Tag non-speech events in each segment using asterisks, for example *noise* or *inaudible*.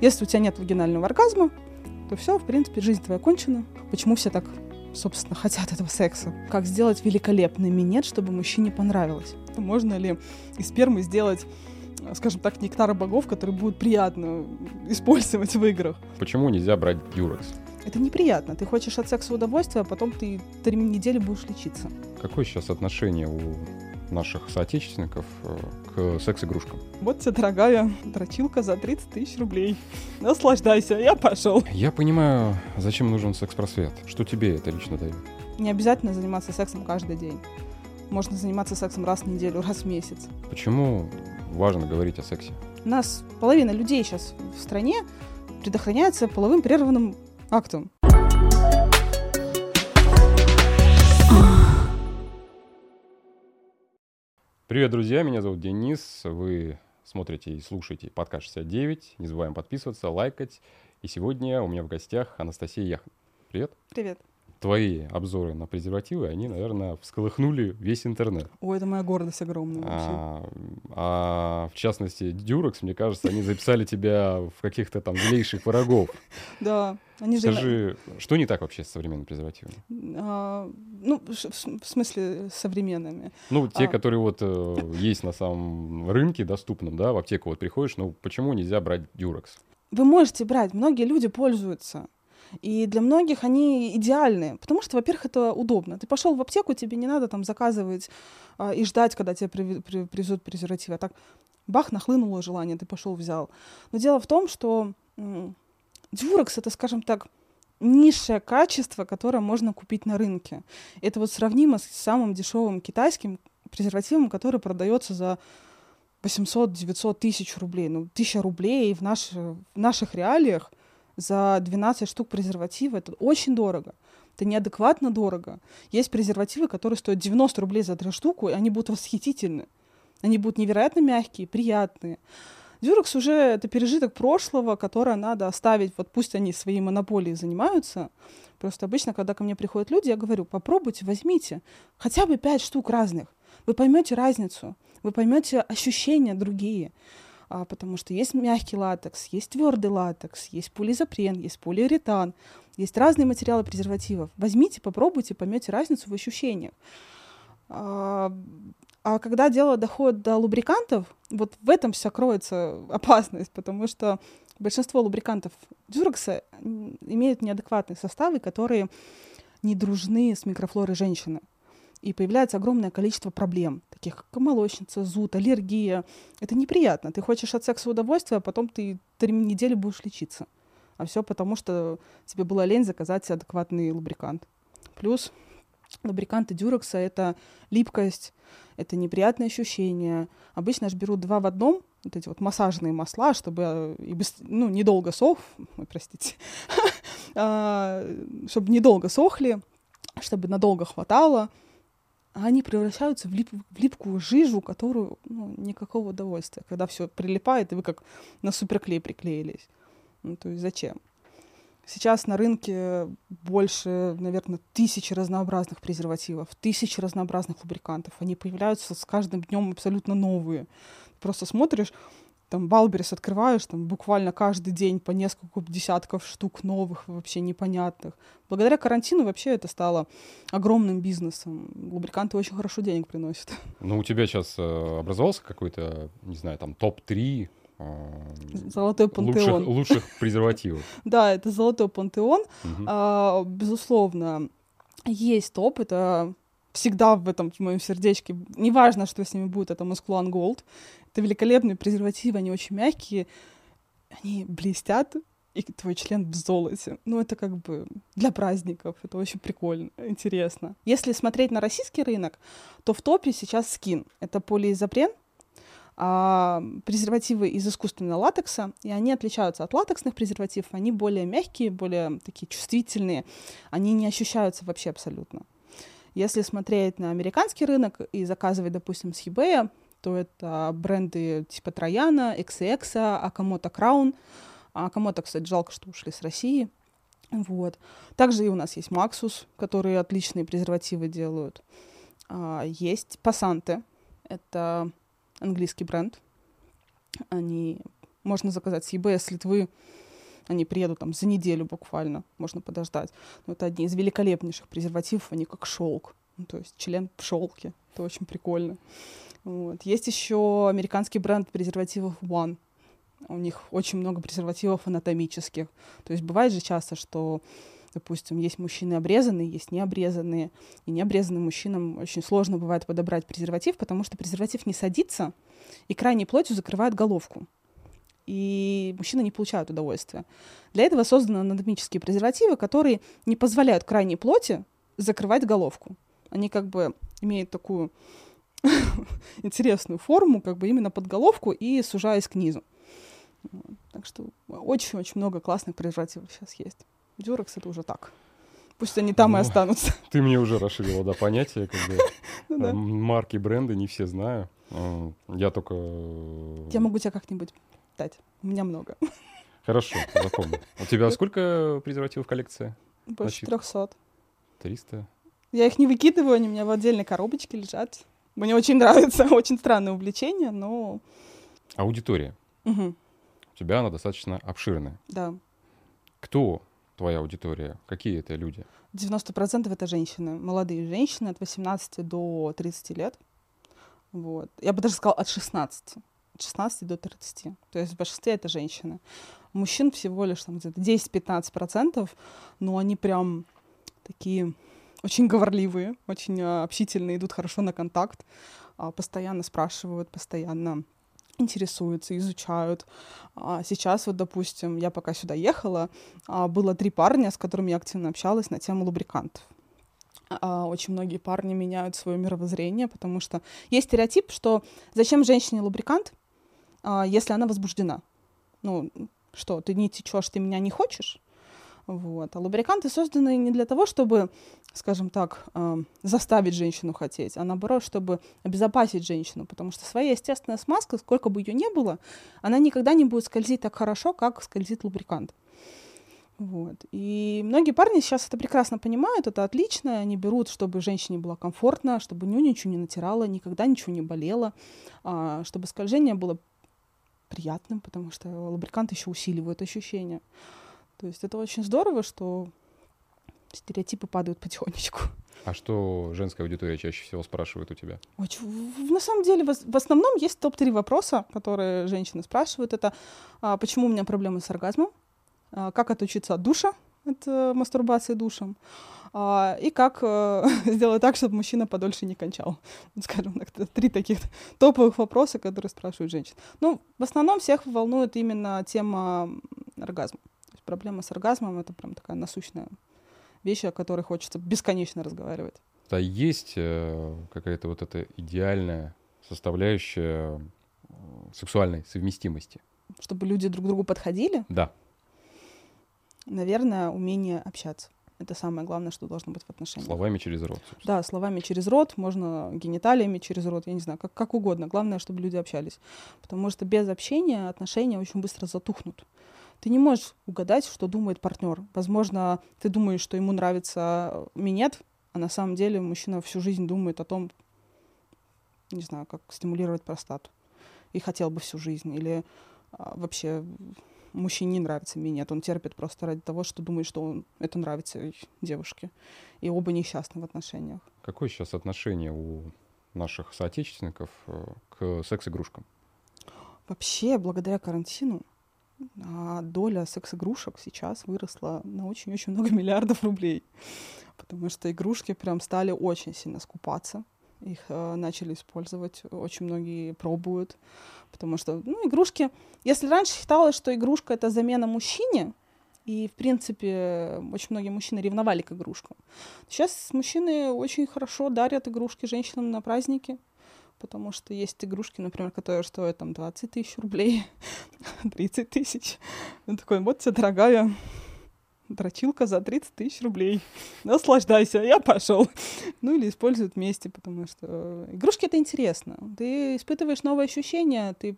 Если у тебя нет вагинального оргазма, то все, в принципе, жизнь твоя кончена. Почему все так, собственно, хотят этого секса? Как сделать великолепный минет, чтобы мужчине понравилось? Можно ли из спермы сделать скажем так, нектара богов, который будет приятно использовать в играх. Почему нельзя брать дюрекс? Это неприятно. Ты хочешь от секса удовольствия, а потом ты три недели будешь лечиться. Какое сейчас отношение у наших соотечественников э, к секс-игрушкам? Вот тебе, дорогая дрочилка за 30 тысяч рублей. Наслаждайся, я пошел. Я понимаю, зачем нужен секс-просвет. Что тебе это лично дает? Не обязательно заниматься сексом каждый день. Можно заниматься сексом раз в неделю, раз в месяц. Почему важно говорить о сексе? У нас половина людей сейчас в стране предохраняется половым прерванным актом. Привет, друзья, меня зовут Денис. Вы смотрите и слушаете подкаст 69. Не забываем подписываться, лайкать. И сегодня у меня в гостях Анастасия Яхн. Привет. Привет твои обзоры на презервативы, они, наверное, всколыхнули весь интернет. Ой, это моя гордость огромная вообще. А, а в частности, Дюрекс, мне кажется, они записали тебя в каких-то там злейших врагов. *laughs* Да. Они Скажи, что не так вообще с современными презервативами? А, ну, в смысле современными. Ну, те, а. которые вот э, *laughs* есть на самом рынке доступном, да, в аптеку вот приходишь, ну, почему нельзя брать Дюрекс? Вы можете брать, многие люди пользуются. И для многих они идеальны, потому что, во-первых, это удобно. Ты пошел в аптеку, тебе не надо там заказывать а, и ждать, когда тебе при, при, привезут презерватив. А так бах, нахлынуло желание, ты пошел, взял. Но дело в том, что дюрекс это, скажем так, низшее качество, которое можно купить на рынке. Это вот сравнимо с самым дешевым китайским презервативом, который продается за 800-900 тысяч рублей. Ну, тысяча рублей в, наш, в наших реалиях за 12 штук презерватива. Это очень дорого. Это неадекватно дорого. Есть презервативы, которые стоят 90 рублей за 3 штуку, и они будут восхитительны. Они будут невероятно мягкие, приятные. Дюрекс уже это пережиток прошлого, которое надо оставить, вот пусть они своей монополией занимаются. Просто обычно, когда ко мне приходят люди, я говорю, попробуйте, возьмите хотя бы пять штук разных. Вы поймете разницу, вы поймете ощущения другие а, потому что есть мягкий латекс, есть твердый латекс, есть полизопрен, есть полиуретан, есть разные материалы презервативов. Возьмите, попробуйте, поймете разницу в ощущениях. А, а когда дело доходит до лубрикантов, вот в этом вся кроется *laughs* опасность, потому что большинство лубрикантов дюрекса имеют неадекватные составы, которые не дружны с микрофлорой женщины и появляется огромное количество проблем, таких как молочница, зуд, аллергия. Это неприятно. Ты хочешь от секса удовольствия, а потом ты три недели будешь лечиться. А все потому, что тебе была лень заказать адекватный лубрикант. Плюс лубриканты дюрекса — это липкость, это неприятные ощущения. Обычно же берут два в одном, вот эти вот массажные масла, чтобы и без, ну, недолго сох, ой, простите, *laughs* а, чтобы недолго сохли, чтобы надолго хватало, они превращаются в, лип, в липкую жижу, которую ну, никакого удовольствия, когда все прилипает, и вы как на суперклей приклеились. Ну, то есть зачем? Сейчас на рынке больше, наверное, тысячи разнообразных презервативов, тысячи разнообразных лубрикантов. Они появляются с каждым днем абсолютно новые. Просто смотришь, там Балберис открываешь, там буквально каждый день по несколько десятков штук новых, вообще непонятных. Благодаря карантину вообще это стало огромным бизнесом. Лубриканты очень хорошо денег приносят. Ну, у тебя сейчас э, образовался какой-то, не знаю, там топ-3 э, Золотой пантеон. Лучших, лучших презервативов. *laughs* Да, это золотой пантеон. А, безусловно, есть топ, это всегда в этом в моем сердечке. Неважно, что с ними будет, это Musculan Gold. Это великолепные презервативы, они очень мягкие, они блестят, и твой член в золоте. Ну, это как бы для праздников, это очень прикольно, интересно. Если смотреть на российский рынок, то в топе сейчас скин. Это полиизопрен, а, презервативы из искусственного латекса, и они отличаются от латексных презервативов, они более мягкие, более такие чувствительные, они не ощущаются вообще абсолютно. Если смотреть на американский рынок и заказывать, допустим, с eBay, то это бренды типа Трояна, XX, Акамото Краун. Акамото, кстати, жалко, что ушли с России. Вот. Также и у нас есть Максус, которые отличные презервативы делают. А, есть Пассанты, это английский бренд. Они Можно заказать с eBay, с Литвы. Они приедут там за неделю буквально, можно подождать. Но это одни из великолепнейших презервативов, они как шелк. Ну, то есть член в шелке. Это очень прикольно. Вот. Есть еще американский бренд презервативов One. У них очень много презервативов анатомических. То есть бывает же часто, что допустим, есть мужчины обрезанные, есть необрезанные. И необрезанным мужчинам очень сложно бывает подобрать презерватив, потому что презерватив не садится и крайней плотью закрывает головку. И мужчины не получают удовольствия. Для этого созданы анатомические презервативы, которые не позволяют крайней плоти закрывать головку. Они как бы имеют такую *laughs* интересную форму, как бы именно под головку и сужаясь к низу. Так что очень-очень много классных презервативов сейчас есть. Дюрекс это уже так. Пусть они там ну, и останутся. *laughs* Ты мне уже расширила, да, понятие, как бы. *laughs* Ну марки, бренды не все знаю. Э, я только... Я могу тебе как-нибудь дать. У меня много. Хорошо, запомню. У тебя сколько презервативов в коллекции? Больше трехсот. Триста? Я их не выкидываю, они у меня в отдельной коробочке лежат. Мне очень нравится, *laughs* очень странное увлечение, но... Аудитория. Угу. У тебя она достаточно обширная. Да. Кто твоя аудитория? Какие это люди? 90% это женщины, молодые женщины от 18 до 30 лет. Вот. Я бы даже сказала от 16. От 16 до 30. То есть в большинстве это женщины. Мужчин всего лишь там где-то 10-15%, но они прям такие очень говорливые, очень а, общительные, идут хорошо на контакт, а, постоянно спрашивают, постоянно интересуются, изучают. А сейчас вот, допустим, я пока сюда ехала, было три парня, с которыми я активно общалась на тему лубрикантов. Очень многие парни меняют свое мировоззрение, потому что есть стереотип, что зачем женщине лубрикант, если она возбуждена? Ну, что, ты не течешь, ты меня не хочешь? Вот. А лубриканты созданы не для того, чтобы, скажем так, э, заставить женщину хотеть, а наоборот, чтобы обезопасить женщину, потому что своя естественная смазка, сколько бы ее ни было, она никогда не будет скользить так хорошо, как скользит лубрикант. Вот. И многие парни сейчас это прекрасно понимают, это отлично, они берут, чтобы женщине было комфортно, чтобы у нее ничего не натирало, никогда ничего не болело, а, чтобы скольжение было приятным, потому что лубрикант еще усиливает ощущения. То есть это очень здорово, что стереотипы падают потихонечку. А что женская аудитория чаще всего спрашивает у тебя? На самом деле, в основном есть топ-3 вопроса, которые женщины спрашивают. Это а, почему у меня проблемы с оргазмом, а, как отучиться от душа, от а, мастурбации душем, а, и как а, *laughs* сделать так, чтобы мужчина подольше не кончал. *laughs* Скажем так, три таких *laughs* топовых вопроса, которые спрашивают женщин. Ну, в основном всех волнует именно тема оргазма проблема с оргазмом — это прям такая насущная вещь, о которой хочется бесконечно разговаривать. Да есть э, какая-то вот эта идеальная составляющая сексуальной совместимости. Чтобы люди друг к другу подходили? Да. Наверное, умение общаться. Это самое главное, что должно быть в отношениях. Словами через рот. Собственно. Да, словами через рот, можно гениталиями через рот, я не знаю, как, как угодно. Главное, чтобы люди общались. Потому что без общения отношения очень быстро затухнут ты не можешь угадать, что думает партнер. Возможно, ты думаешь, что ему нравится минет, а на самом деле мужчина всю жизнь думает о том, не знаю, как стимулировать простату. И хотел бы всю жизнь. Или а, вообще мужчине не нравится минет. Он терпит просто ради того, что думает, что он, это нравится девушке. И оба несчастны в отношениях. Какое сейчас отношение у наших соотечественников э, к секс-игрушкам? Вообще, благодаря карантину, а доля секс-игрушек сейчас выросла на очень-очень много *laughs* миллиардов рублей. Потому что игрушки прям стали очень сильно скупаться. Их э, начали использовать, очень многие пробуют. Потому что, ну, игрушки... Если раньше считалось, что игрушка — это замена мужчине, и, в принципе, очень многие мужчины ревновали к игрушкам. Сейчас мужчины очень хорошо дарят игрушки женщинам на праздники потому что есть игрушки, например, которые стоят там 20 тысяч рублей, *laughs* 30 тысяч. Он такой, вот тебе дорогая дрочилка за 30 тысяч рублей. *laughs* Наслаждайся, я пошел. *laughs* Ну или используют вместе, потому что игрушки это интересно. Ты испытываешь новые ощущения, ты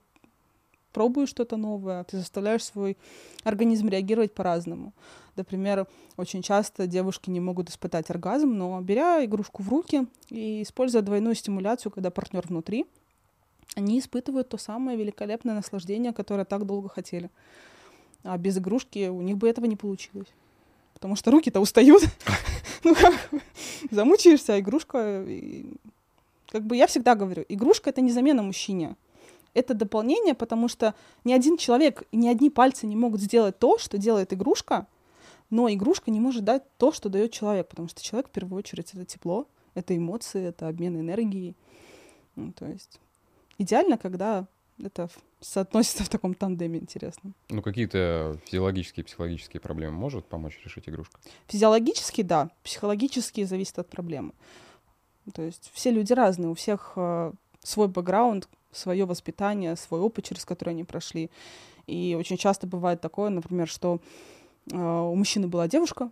пробуешь что-то новое, ты заставляешь свой организм реагировать по-разному. Например, очень часто девушки не могут испытать оргазм, но беря игрушку в руки и используя двойную стимуляцию, когда партнер внутри, они испытывают то самое великолепное наслаждение, которое так долго хотели. А без игрушки у них бы этого не получилось. Потому что руки-то устают. *laughs* Ну как, замучаешься, а игрушка... Как бы я всегда говорю, игрушка — это не замена мужчине. Это дополнение, потому что ни один человек, ни одни пальцы не могут сделать то, что делает игрушка, но игрушка не может дать то, что дает человек, потому что человек в первую очередь это тепло, это эмоции, это обмен энергией. Ну, то есть идеально, когда это соотносится в таком тандеме интересном. Ну, какие-то физиологические, психологические проблемы может помочь решить игрушка? Физиологически, да. Психологически зависит от проблемы. То есть все люди разные, у всех э, свой бэкграунд, свое воспитание, свой опыт, через который они прошли. И очень часто бывает такое, например, что э, у мужчины была девушка,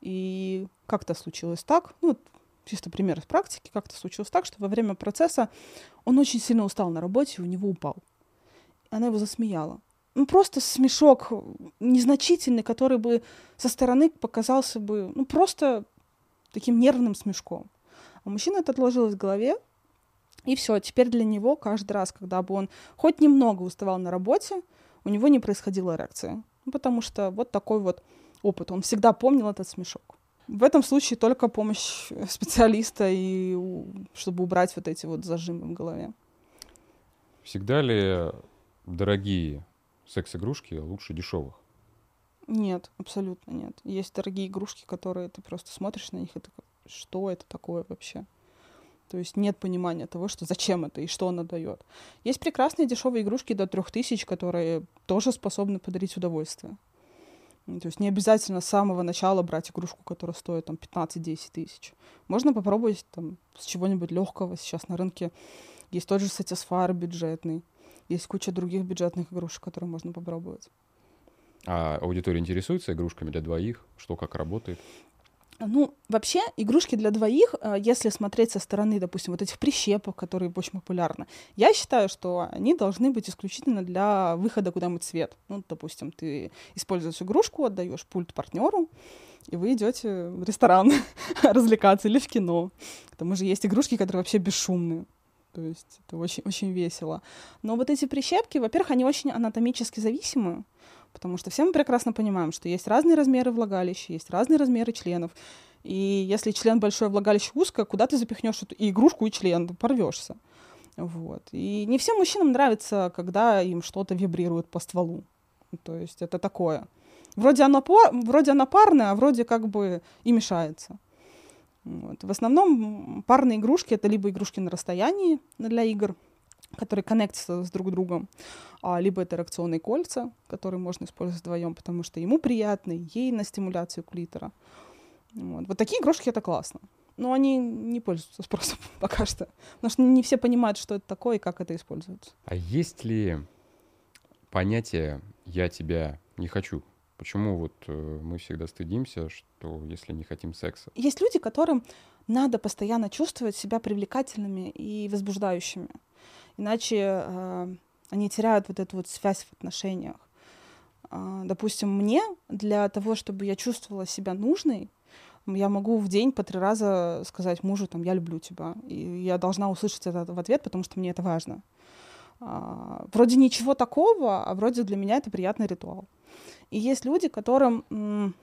и как-то случилось так, ну, чисто пример из практики, как-то случилось так, что во время процесса он очень сильно устал на работе, и у него упал. Она его засмеяла. Ну, просто смешок незначительный, который бы со стороны показался бы, ну, просто таким нервным смешком. А мужчина это отложилось в голове, и все, теперь для него каждый раз, когда бы он хоть немного уставал на работе, у него не происходила эрекция. Ну, потому что вот такой вот опыт. Он всегда помнил этот смешок. В этом случае только помощь специалиста, и чтобы убрать вот эти вот зажимы в голове. Всегда ли дорогие секс-игрушки лучше дешевых? Нет, абсолютно нет. Есть дорогие игрушки, которые ты просто смотришь на них и такой, что это такое вообще? То есть нет понимания того, что зачем это и что она дает. Есть прекрасные дешевые игрушки до трех тысяч, которые тоже способны подарить удовольствие. То есть не обязательно с самого начала брать игрушку, которая стоит там 15-10 тысяч. Можно попробовать там с чего-нибудь легкого. Сейчас на рынке есть тот же Satisfyer бюджетный. Есть куча других бюджетных игрушек, которые можно попробовать. А аудитория интересуется игрушками для двоих? Что, как работает? Ну, вообще, игрушки для двоих, э, если смотреть со стороны, допустим, вот этих прищепок, которые очень популярны, я считаю, что они должны быть исключительно для выхода куда-нибудь свет. Ну, допустим, ты используешь игрушку, отдаешь пульт партнеру, и вы идете в ресторан *laughs* развлекаться или в кино. К тому же есть игрушки, которые вообще бесшумные. То есть это очень, очень весело. Но вот эти прищепки, во-первых, они очень анатомически зависимы. Потому что все мы прекрасно понимаем, что есть разные размеры влагалища, есть разные размеры членов. И если член большой, влагалище узкое, куда ты запихнешь эту и игрушку, и член, порвешься. Вот. И не всем мужчинам нравится, когда им что-то вибрирует по стволу. То есть это такое. Вроде оно, пар, вроде оно парное, а вроде как бы и мешается. Вот. В основном парные игрушки — это либо игрушки на расстоянии для игр, которые коннектятся с друг другом, а, либо это реакционные кольца, которые можно использовать вдвоем, потому что ему приятно, ей на стимуляцию клитора. Вот, вот такие игрушки это классно. Но они не пользуются *laughs* спросом пока что. Потому что не все понимают, что это такое и как это используется. А есть ли понятие «я тебя не хочу»? Почему вот э, мы всегда стыдимся, что если не хотим секса? Есть люди, которым надо постоянно чувствовать себя привлекательными и возбуждающими. Иначе э, они теряют вот эту вот связь в отношениях. Э, допустим, мне для того, чтобы я чувствовала себя нужной, я могу в день по три раза сказать мужу, там, я люблю тебя. И я должна услышать это в ответ, потому что мне это важно. А, вроде ничего такого, а вроде для меня это приятный ритуал. И есть люди, которым,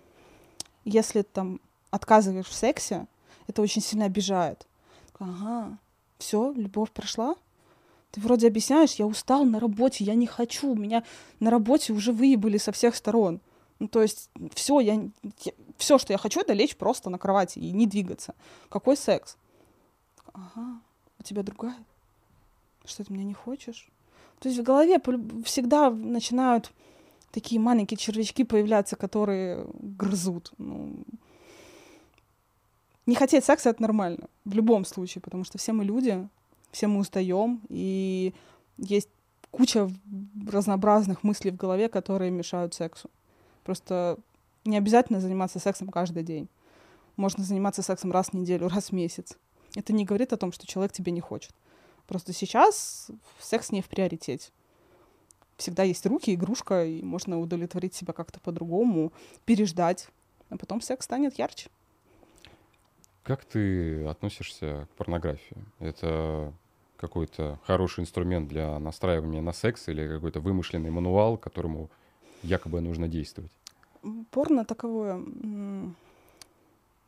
если там отказываешь в сексе, это очень сильно обижает. Ага, все, любовь прошла, ты вроде объясняешь, я устал на работе, я не хочу, меня на работе уже выебали со всех сторон. Ну, то есть все, я, я, все, что я хочу, это лечь просто на кровати и не двигаться. Какой секс? Ага, у тебя другая? Что ты меня не хочешь? То есть в голове всегда начинают такие маленькие червячки появляться, которые грызут. Ну, не хотеть секса — это нормально. В любом случае, потому что все мы люди, все мы устаем, и есть куча разнообразных мыслей в голове, которые мешают сексу. Просто не обязательно заниматься сексом каждый день. Можно заниматься сексом раз в неделю, раз в месяц. Это не говорит о том, что человек тебе не хочет. Просто сейчас секс не в приоритете. Всегда есть руки, игрушка, и можно удовлетворить себя как-то по-другому, переждать, а потом секс станет ярче. Как ты относишься к порнографии? Это какой-то хороший инструмент для настраивания на секс или какой-то вымышленный мануал, которому якобы нужно действовать? Порно таковое,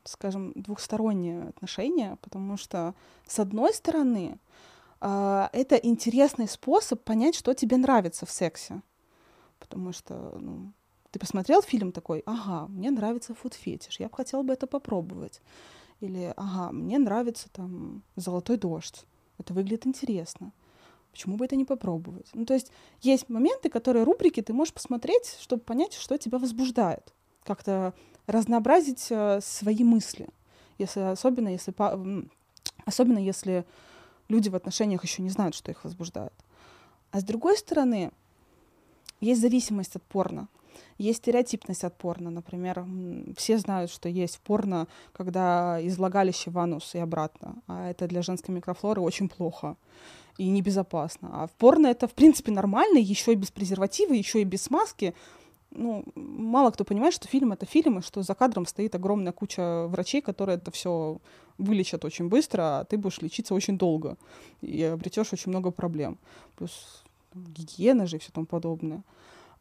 скажем, двухстороннее отношение, потому что, с одной стороны, это интересный способ понять, что тебе нравится в сексе. Потому что ну, ты посмотрел фильм такой, ага, мне нравится фуд-фетиш, я бы хотела бы это попробовать. Или, ага, мне нравится там «Золотой дождь», это выглядит интересно. Почему бы это не попробовать? Ну, то есть есть моменты, которые рубрики ты можешь посмотреть, чтобы понять, что тебя возбуждает. Как-то разнообразить э, свои мысли. Если, особенно, если, особенно если люди в отношениях еще не знают, что их возбуждает. А с другой стороны, есть зависимость от порно. Есть стереотипность от порно. Например, все знают, что есть порно, когда из влагалища в анус и обратно. А это для женской микрофлоры очень плохо и небезопасно. А в порно это, в принципе, нормально, еще и без презерватива, еще и без смазки. Ну, мало кто понимает, что фильм — это фильм, и что за кадром стоит огромная куча врачей, которые это все вылечат очень быстро, а ты будешь лечиться очень долго и обретешь очень много проблем. Плюс гигиена же и все тому подобное.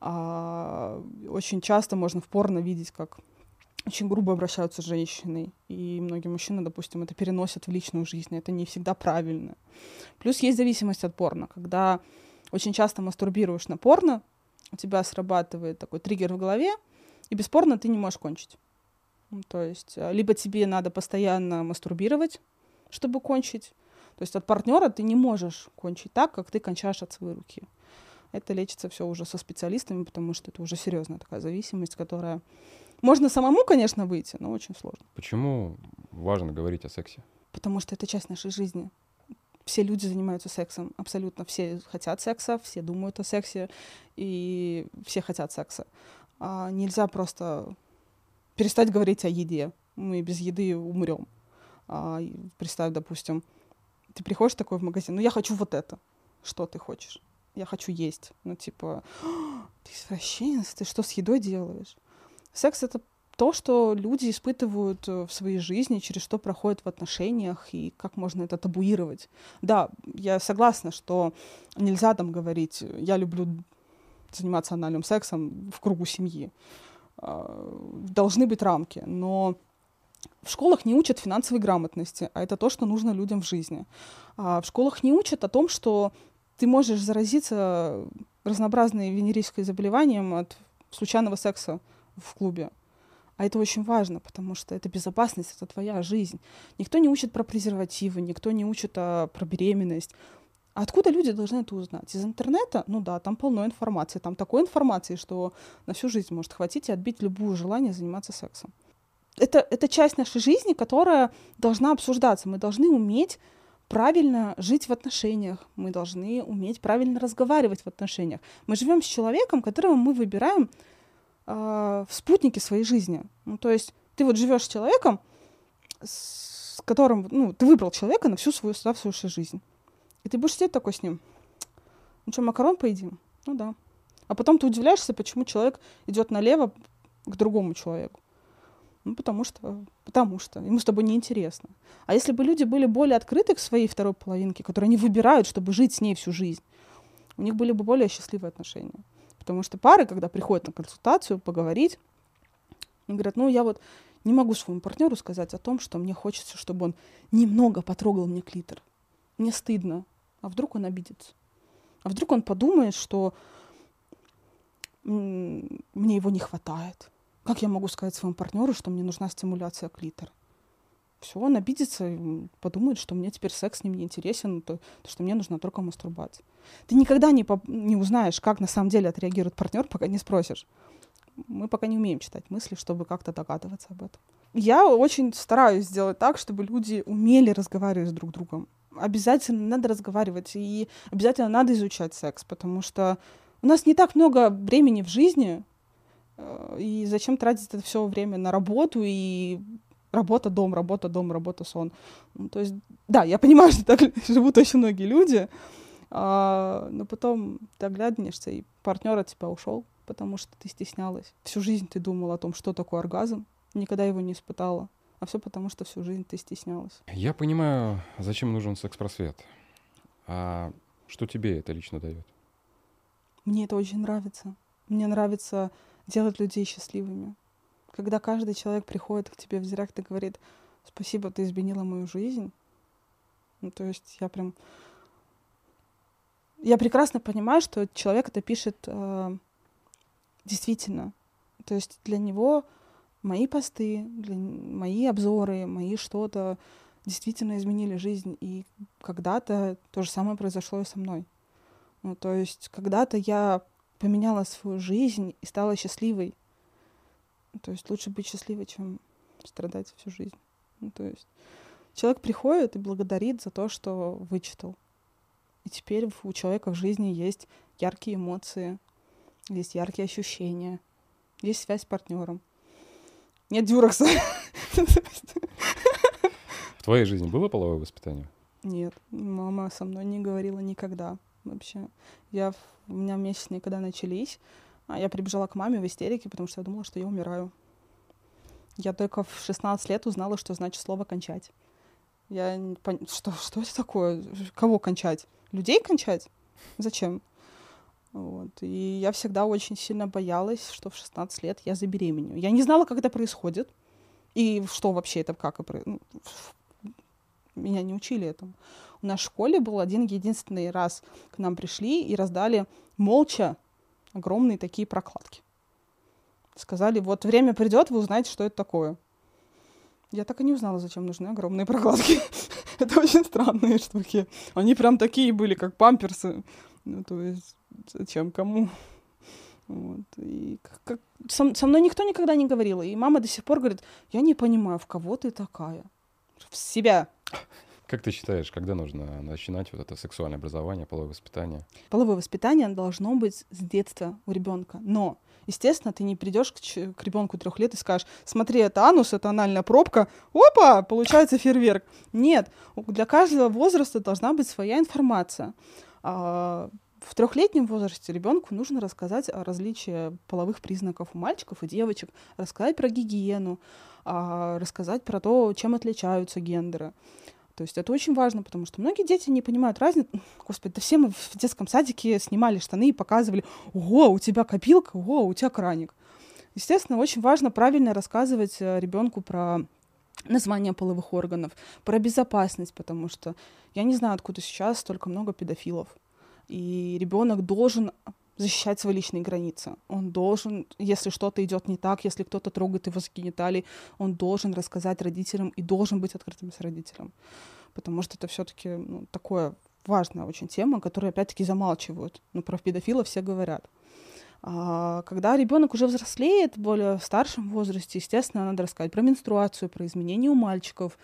А, очень часто можно в порно видеть, как очень грубо обращаются с женщиной. И многие мужчины, допустим, это переносят в личную жизнь. Это не всегда правильно. Плюс есть зависимость от порно. Когда очень часто мастурбируешь на порно, у тебя срабатывает такой триггер в голове, и без порно ты не можешь кончить. То есть э, либо тебе надо постоянно мастурбировать, чтобы кончить. То есть от партнера ты не можешь кончить так, как ты кончаешь от своей руки. Это лечится все уже со специалистами, потому что это уже серьезная такая зависимость, которая можно самому, конечно, выйти, но очень сложно. Почему важно говорить о сексе? Потому что это часть нашей жизни. Все люди занимаются сексом, абсолютно все хотят секса, все думают о сексе, и все хотят секса. А нельзя просто перестать говорить о еде. Мы без еды умрем. А, представь, допустим, ты приходишь такой в магазин, ну я хочу вот это. Что ты хочешь? Я хочу есть. Ну типа, ты извращенец, ты что с едой делаешь? Секс — это то, что люди испытывают э, в своей жизни, через что проходят в отношениях, и как можно это табуировать. Да, я согласна, что нельзя там говорить «я люблю заниматься анальным сексом в кругу семьи». А, должны быть рамки, но в школах не учат финансовой грамотности, а это то, что нужно людям в жизни. А в школах не учат о том, что ты можешь заразиться разнообразным венерическим заболеванием от случайного секса в клубе. А это очень важно, потому что это безопасность, это твоя жизнь. Никто не учит про презервативы, никто не учит а, про беременность. А откуда люди должны это узнать? Из интернета? Ну да, там полно информации. Там такой информации, что на всю жизнь может хватить и отбить любое желание заниматься сексом. Это, это часть нашей жизни, которая должна обсуждаться. Мы должны уметь правильно жить в отношениях, мы должны уметь правильно разговаривать в отношениях. Мы живем с человеком, которого мы выбираем в спутнике своей жизни. Ну, то есть ты вот живешь с человеком, с которым, ну, ты выбрал человека на всю свою оставшуюся жизнь. И ты будешь сидеть такой с ним. Ну что, макарон поедим? Ну да. А потом ты удивляешься, почему человек идет налево к другому человеку. Ну, потому что, потому что ему с тобой неинтересно. А если бы люди были более открыты к своей второй половинке, которые они выбирают, чтобы жить с ней всю жизнь, у них были бы более счастливые отношения. Потому что пары, когда приходят на консультацию поговорить, говорят, ну, я вот не могу своему партнеру сказать о том, что мне хочется, чтобы он немного потрогал мне клитор. Мне стыдно. А вдруг он обидится? А вдруг он подумает, что мне его не хватает? Как я могу сказать своему партнеру, что мне нужна стимуляция клитора? Все, он обидится подумает, что мне теперь секс с ним не интересен, то, что мне нужна только мастурбация. Ты никогда не, по- не узнаешь, как на самом деле отреагирует партнер, пока не спросишь. Мы пока не умеем читать мысли, чтобы как-то догадываться об этом. Я очень стараюсь сделать так, чтобы люди умели разговаривать с друг другом обязательно надо разговаривать, и обязательно надо изучать секс, потому что у нас не так много времени в жизни, э, и зачем тратить это все время на работу и работа, дом, работа, дом, работа, сон. Ну, то есть, да, я понимаю, *laughs* что так живут очень многие люди, а, но потом ты оглядываешься, и партнер от тебя ушел, потому что ты стеснялась. Всю жизнь ты думала о том, что такое оргазм, никогда его не испытала. А все потому, что всю жизнь ты стеснялась. Я понимаю, зачем нужен секс-просвет. А что тебе это лично дает? Мне это очень нравится. Мне нравится делать людей счастливыми. Когда каждый человек приходит к тебе в директ и говорит, спасибо, ты изменила мою жизнь. Ну, то есть я прям... Я прекрасно понимаю, что человек это пишет э, действительно. То есть для него мои посты, для, мои обзоры, мои что-то действительно изменили жизнь. И когда-то то же самое произошло и со мной. Ну, то есть когда-то я поменяла свою жизнь и стала счастливой. То есть лучше быть счастливой, чем страдать всю жизнь. Ну, то есть человек приходит и благодарит за то, что вычитал. И теперь у человека в жизни есть яркие эмоции, есть яркие ощущения, есть связь с партнером. Нет дюрекса. В твоей жизни было половое воспитание? Нет, мама со мной не говорила никогда вообще. Я, у меня месячные когда начались, я прибежала к маме в истерике, потому что я думала, что я умираю. Я только в 16 лет узнала, что значит слово «кончать». Я не пон... что, что это такое? Кого кончать? Людей кончать? Зачем? Вот. И я всегда очень сильно боялась, что в 16 лет я забеременею. Я не знала, как это происходит. И что вообще это как? Ну, меня не учили этому. У нас в школе был один единственный раз к нам пришли и раздали молча огромные такие прокладки. Сказали, вот время придет, вы узнаете, что это такое. Я так и не узнала, зачем нужны огромные прокладки. *laughs* это очень странные штуки. Они прям такие были, как памперсы. Ну, то есть, зачем, кому? Вот. И как, как... Со, со мной никто никогда не говорил. И мама до сих пор говорит, я не понимаю, в кого ты такая? В себя. Как ты считаешь, когда нужно начинать вот это сексуальное образование, половое воспитание? Половое воспитание должно быть с детства у ребенка. Но, естественно, ты не придешь к, к ребенку трех лет и скажешь, смотри, это анус, это анальная пробка, опа, получается фейерверк. Нет, для каждого возраста должна быть своя информация. А, в трехлетнем возрасте ребенку нужно рассказать о различии половых признаков у мальчиков и девочек, рассказать про гигиену, а, рассказать про то, чем отличаются гендеры. То есть это очень важно, потому что многие дети не понимают разницу. *laughs* Господи, да все мы в детском садике снимали штаны и показывали, ого, у тебя копилка, ого, у тебя краник. Естественно, очень важно правильно рассказывать э, ребенку про название половых органов, про безопасность, потому что я не знаю, откуда сейчас столько много педофилов. И ребенок должен защищать свои личные границы. Он должен, если что-то идет не так, если кто-то трогает его за гениталии, он должен рассказать родителям и должен быть открытым с родителем. Потому что это все-таки ну, такое важная очень тема, которую опять-таки замалчивают. Ну, про педофила все говорят. А, когда ребенок уже взрослеет, более в старшем возрасте, естественно, надо рассказать про менструацию, про изменения у мальчиков.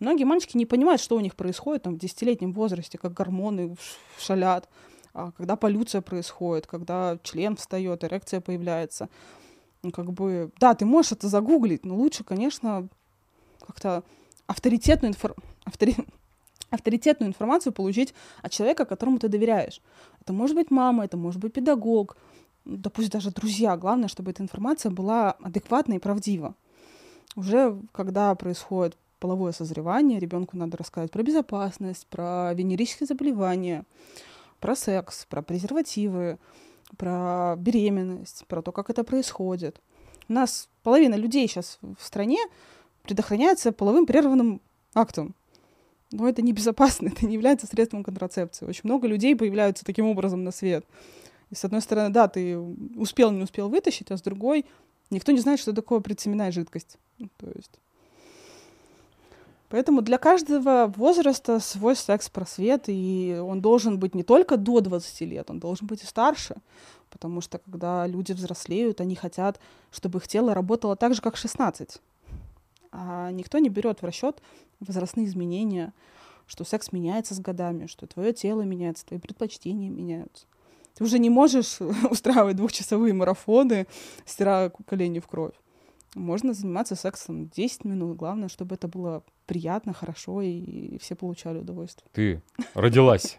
Многие мальчики не понимают, что у них происходит там, в десятилетнем возрасте, как гормоны шалят. А, когда полюция происходит, когда член встает, эрекция появляется. Ну, как бы, да, ты можешь это загуглить, но лучше, конечно, как-то авторитетную, инфор... Автори... *laughs* авторитетную информацию получить от человека, которому ты доверяешь. Это может быть мама, это может быть педагог, да пусть даже друзья. Главное, чтобы эта информация была адекватна и правдива. Уже когда происходит половое созревание, ребенку надо рассказать про безопасность, про венерические заболевания, про секс, про презервативы, про беременность, про то, как это происходит. У нас половина людей сейчас в стране предохраняется половым прерванным актом. Но это небезопасно, *laughs* это не является средством контрацепции. Очень много людей появляются таким образом на свет. И с одной стороны, да, ты успел, не успел вытащить, а с другой, никто не знает, что такое предсеменная жидкость. То есть Поэтому для каждого возраста свой секс-просвет, и он должен быть не только до 20 лет, он должен быть и старше. Потому что когда люди взрослеют, они хотят, чтобы их тело работало так же, как 16. А никто не берет в расчет возрастные изменения, что секс меняется с годами, что твое тело меняется, твои предпочтения меняются. Ты уже не можешь *laughs* устраивать двухчасовые марафоны, стирая колени в кровь. Можно заниматься сексом 10 минут. Главное, чтобы это было приятно, хорошо, и все получали удовольствие. Ты родилась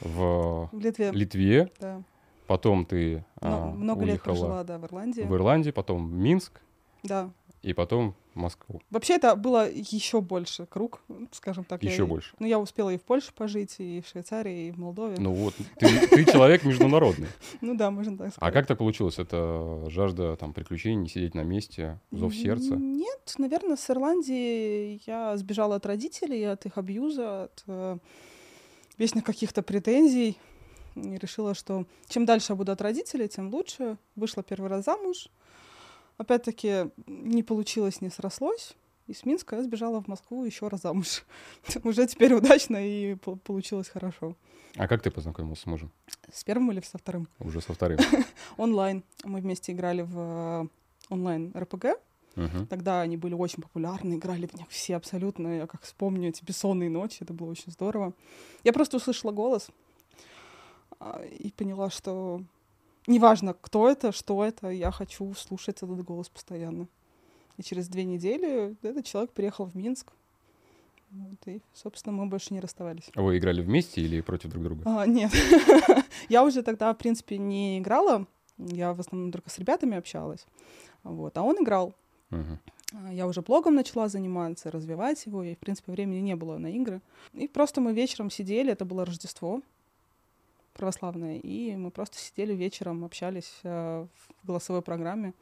в Литве. Литве. Да. Потом ты а, много лет прожила, да, в Ирландии. В Ирландии, потом Минск. Да. И потом Москву. Вообще это было еще больше круг, скажем так. Еще я, больше. Ну, я успела и в Польше пожить, и в Швейцарии, и в Молдове. Ну вот, ты, ты человек международный. *laughs* Ну да, можно так сказать. А как так получилось? Это жажда там приключений, не сидеть на месте, зов сердца? Нет, наверное, с Ирландии я сбежала от родителей, от их абьюза, от э, вечных каких-то претензий. И решила, что чем дальше я буду от родителей, тем лучше. Вышла первый раз замуж. Опять-таки не получилось, не срослось. И с Минска я сбежала в Москву еще раз замуж. *laughs* Уже теперь удачно и по- получилось хорошо. А как ты познакомился с мужем? С первым или со вторым? Уже со вторым. *laughs* Онлайн. Мы вместе играли в э, онлайн РПГ. Мгм. Тогда они были очень популярны, играли в них все абсолютно. Я как вспомню эти бессонные ночи, это было очень здорово. Я просто услышала голос а, и поняла, что неважно, кто это, что это, я хочу слушать этот голос постоянно. И через две недели этот человек приехал в Минск. Вот, и, собственно, мы больше не расставались. Вы играли вместе или против друг друга? А, нет. *laughs* я уже тогда, в принципе, не играла. Я в основном только с ребятами общалась. Вот. А он играл. А, Я уже блогом начала заниматься, развивать его, и, в принципе, времени не было на игры. И просто мы вечером сидели, это было Рождество православное, и мы просто сидели вечером, общались э, в голосовой программе.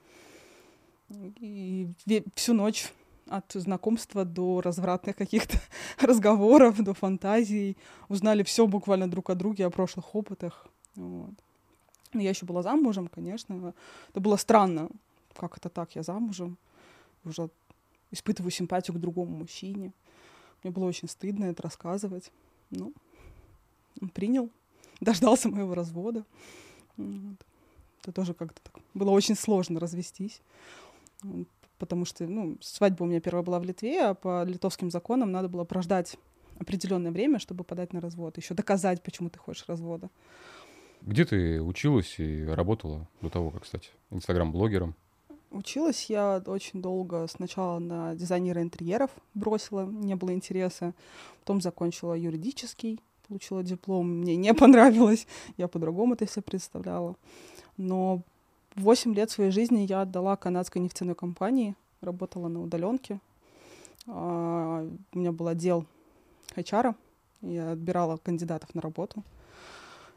И всю ночь от знакомства до развратных каких-то *laughs* разговоров, до фантазий. Узнали все буквально друг о друге, о прошлых опытах. Вот. Ну, Я еще была замужем, конечно. Это было странно. Как это так, я замужем? Уже испытываю симпатию к другому мужчине. Мне было очень стыдно это рассказывать. Ну, он принял, *laughs* дождался моего развода. Вот. Это тоже как-то так. Было очень сложно развестись. Потому что, ну, свадьба у меня первая была в Литве, а по литовским законам надо было прождать определенное время, чтобы подать на развод. Еще доказать, почему ты хочешь развода. Где ты училась и работала до того, как стать инстаграм-блогером? Училась я очень долго. Сначала на дизайнера интерьеров бросила, не было интереса. Потом закончила юридический, получила диплом. Мне не понравилось. Я по-другому это все представляла. Но 8 лет своей жизни я отдала канадской нефтяной компании. Работала на удаленке. А, У меня был отдел HR. Я отбирала кандидатов на работу.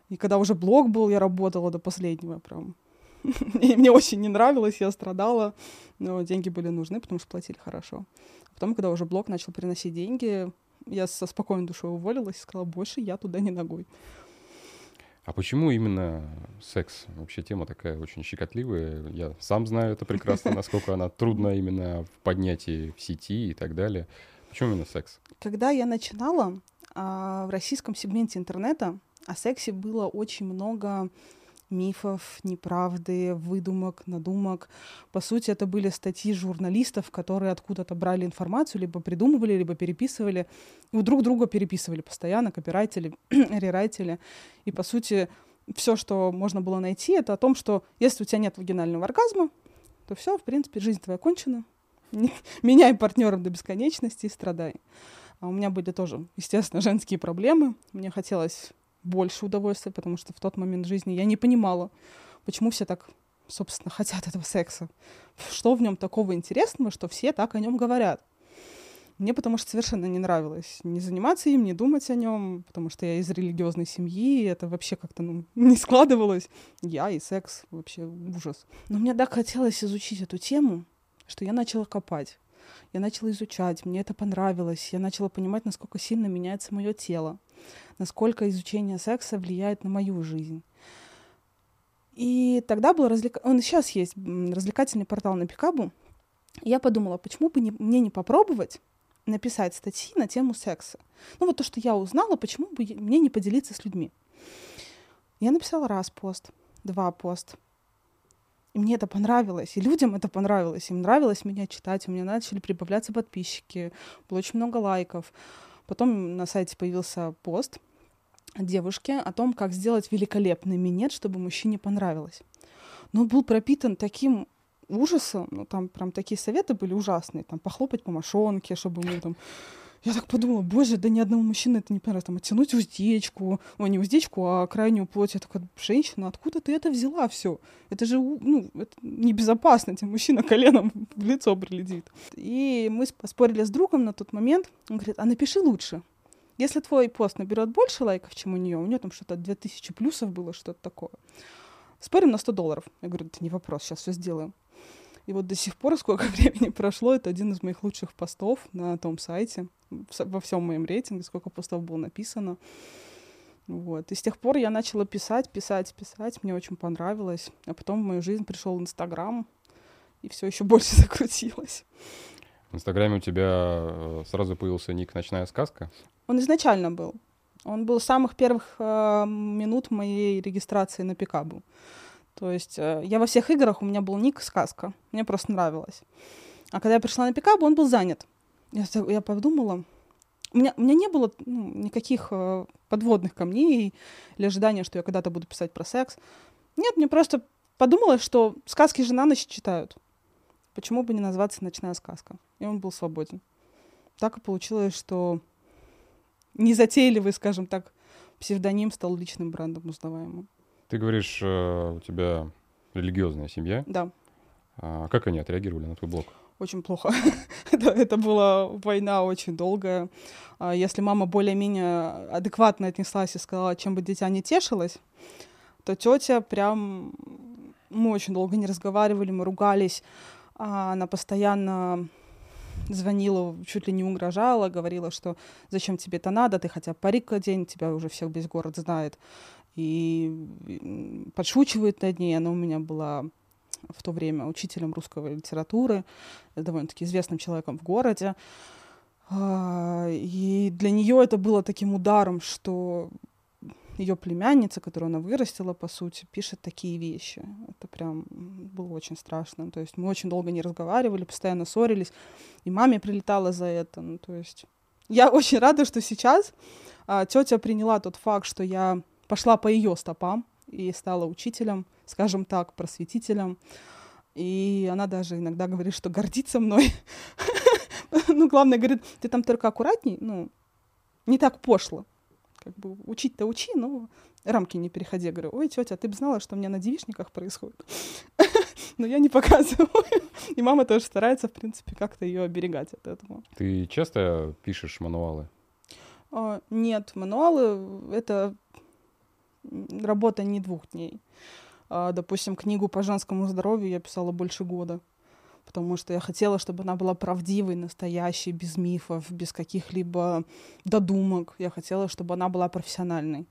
И когда уже блог был, я работала до последнего прям. *laughs* И мне очень не нравилось, я страдала, но деньги были нужны, потому что платили хорошо. Потом, когда уже блог начал приносить деньги, я со спокойной душой уволилась и сказала, больше я туда не ногой. А почему именно секс? Вообще тема такая очень щекотливая. Я сам знаю это прекрасно, *laughs* насколько она трудна именно в поднятии в сети и так далее. Почему именно секс? Когда я начинала, а, в российском сегменте интернета о сексе было очень много мифов, неправды, выдумок, надумок. По сути, это были статьи журналистов, которые откуда-то брали информацию, либо придумывали, либо переписывали. И друг друга переписывали постоянно, копирайтили, *clears throat* рерайтили. И, по сути, все, что можно было найти, это о том, что если у тебя нет вагинального оргазма, то все, в принципе, жизнь твоя кончена. *laughs* Меняй партнером до бесконечности и страдай. А у меня были тоже, естественно, женские проблемы. Мне хотелось больше удовольствия, потому что в тот момент жизни я не понимала, почему все так, собственно, хотят этого секса. Что в нем такого интересного, что все так о нем говорят. Мне потому что совершенно не нравилось не заниматься им, не думать о нем, потому что я из религиозной семьи, и это вообще как-то ну, *laughs* не складывалось. Я и секс вообще ужас. Но мне так хотелось изучить эту тему, что я начала копать. Я начала изучать, мне это понравилось. Я начала понимать, насколько сильно меняется мое тело, насколько изучение секса влияет на мою жизнь. И тогда был развлек... Он сейчас есть развлекательный портал на Пикабу. Я подумала, почему бы не- мне не попробовать написать статьи на тему секса. Ну вот то, что я узнала, почему бы мне не поделиться с людьми. Я написала раз пост, два пост. И мне это понравилось, и людям это понравилось. Им нравилось меня читать, у меня начали прибавляться подписчики, было очень много лайков. Потом на сайте появился пост девушки о том, как сделать великолепный минет, чтобы мужчине понравилось. Но он был пропитан таким ужасом, ну там прям такие советы были ужасные, там похлопать по мошонке, чтобы ему там Я так подумала, боже, да ни одному мужчине это не понравится. Там, оттянуть уздечку, о, не уздечку, а крайнюю плоть. Я такая, женщина, откуда ты это взяла все? Это же, ну, это небезопасно, тебе мужчина коленом в лицо прилетит. И мы поспорили с другом на тот момент. Он говорит, а напиши лучше. Если твой пост наберет больше лайков, чем у нее, у нее там что-то 2000 плюсов было, что-то такое. Спорим на 100 долларов. Я говорю, это не вопрос, сейчас все сделаем. И вот до сих пор, сколько *laughs* времени прошло, это один из моих лучших постов на том сайте, во всем моем рейтинге, сколько постов было написано. Вот. И с тех пор я начала писать, писать, писать. Мне очень понравилось. А потом в мою жизнь пришел Инстаграм, и все еще больше *laughs* закрутилось. В Инстаграме у тебя э, сразу появился ник «Ночная сказка»? Он изначально был. Он был с самых первых э, минут моей регистрации на Пикабу. То есть э, я во всех играх, у меня был ник «Сказка». Мне просто нравилось. А когда я пришла на Пикабу, он был занят. Я, я подумала, у меня, у меня не было ну, никаких э, подводных камней или ожидания, что я когда-то буду писать про секс. Нет, мне просто подумалось, что сказки же на ночь читают. Почему бы не назваться «Ночная сказка»? И он был свободен. Так и получилось, что незатейливый, скажем так, псевдоним стал личным брендом узнаваемым. Ты говоришь, э, у тебя религиозная семья. Да. А как они отреагировали на твой блог? Очень плохо. *laughs* это, это была война очень долгая. А если мама более-менее адекватно отнеслась и сказала, чем бы дитя не тешилось, то тетя прям... Мы очень долго не разговаривали, мы ругались. А она постоянно звонила, чуть ли не угрожала, говорила, что зачем тебе это надо, ты хотя бы парик одень, тебя уже всех весь город знает и подшучивает над ней. Она у меня была в то время учителем русской литературы, довольно-таки известным человеком в городе. А, и для нее это было таким ударом, что ее племянница, которую она вырастила, по сути, пишет такие вещи. Это прям было очень страшно. То есть мы очень долго не разговаривали, постоянно ссорились, и маме прилетала за это. Ну, то есть я *laughs* очень рада, что сейчас а, тетя приняла тот факт, что я пошла по ее стопам и стала учителем, скажем так, просветителем. И она даже иногда говорит, что гордится мной. *laughs* ну, главное, говорит, ты там только аккуратней, ну, не так пошло. Как бы учить-то учи, но рамки не переходи. Я говорю, ой, тетя, ты бы знала, что у меня на девичниках происходит. *laughs* но я не показываю. И мама тоже старается, в принципе, как-то ее оберегать от этого. Ты часто пишешь мануалы? А, нет, мануалы — это работа не двух дней. А, допустим, книгу по женскому здоровью я писала больше года, потому что я хотела, чтобы она была правдивой, настоящей, без мифов, без каких-либо додумок. Я хотела, чтобы она была профессиональной.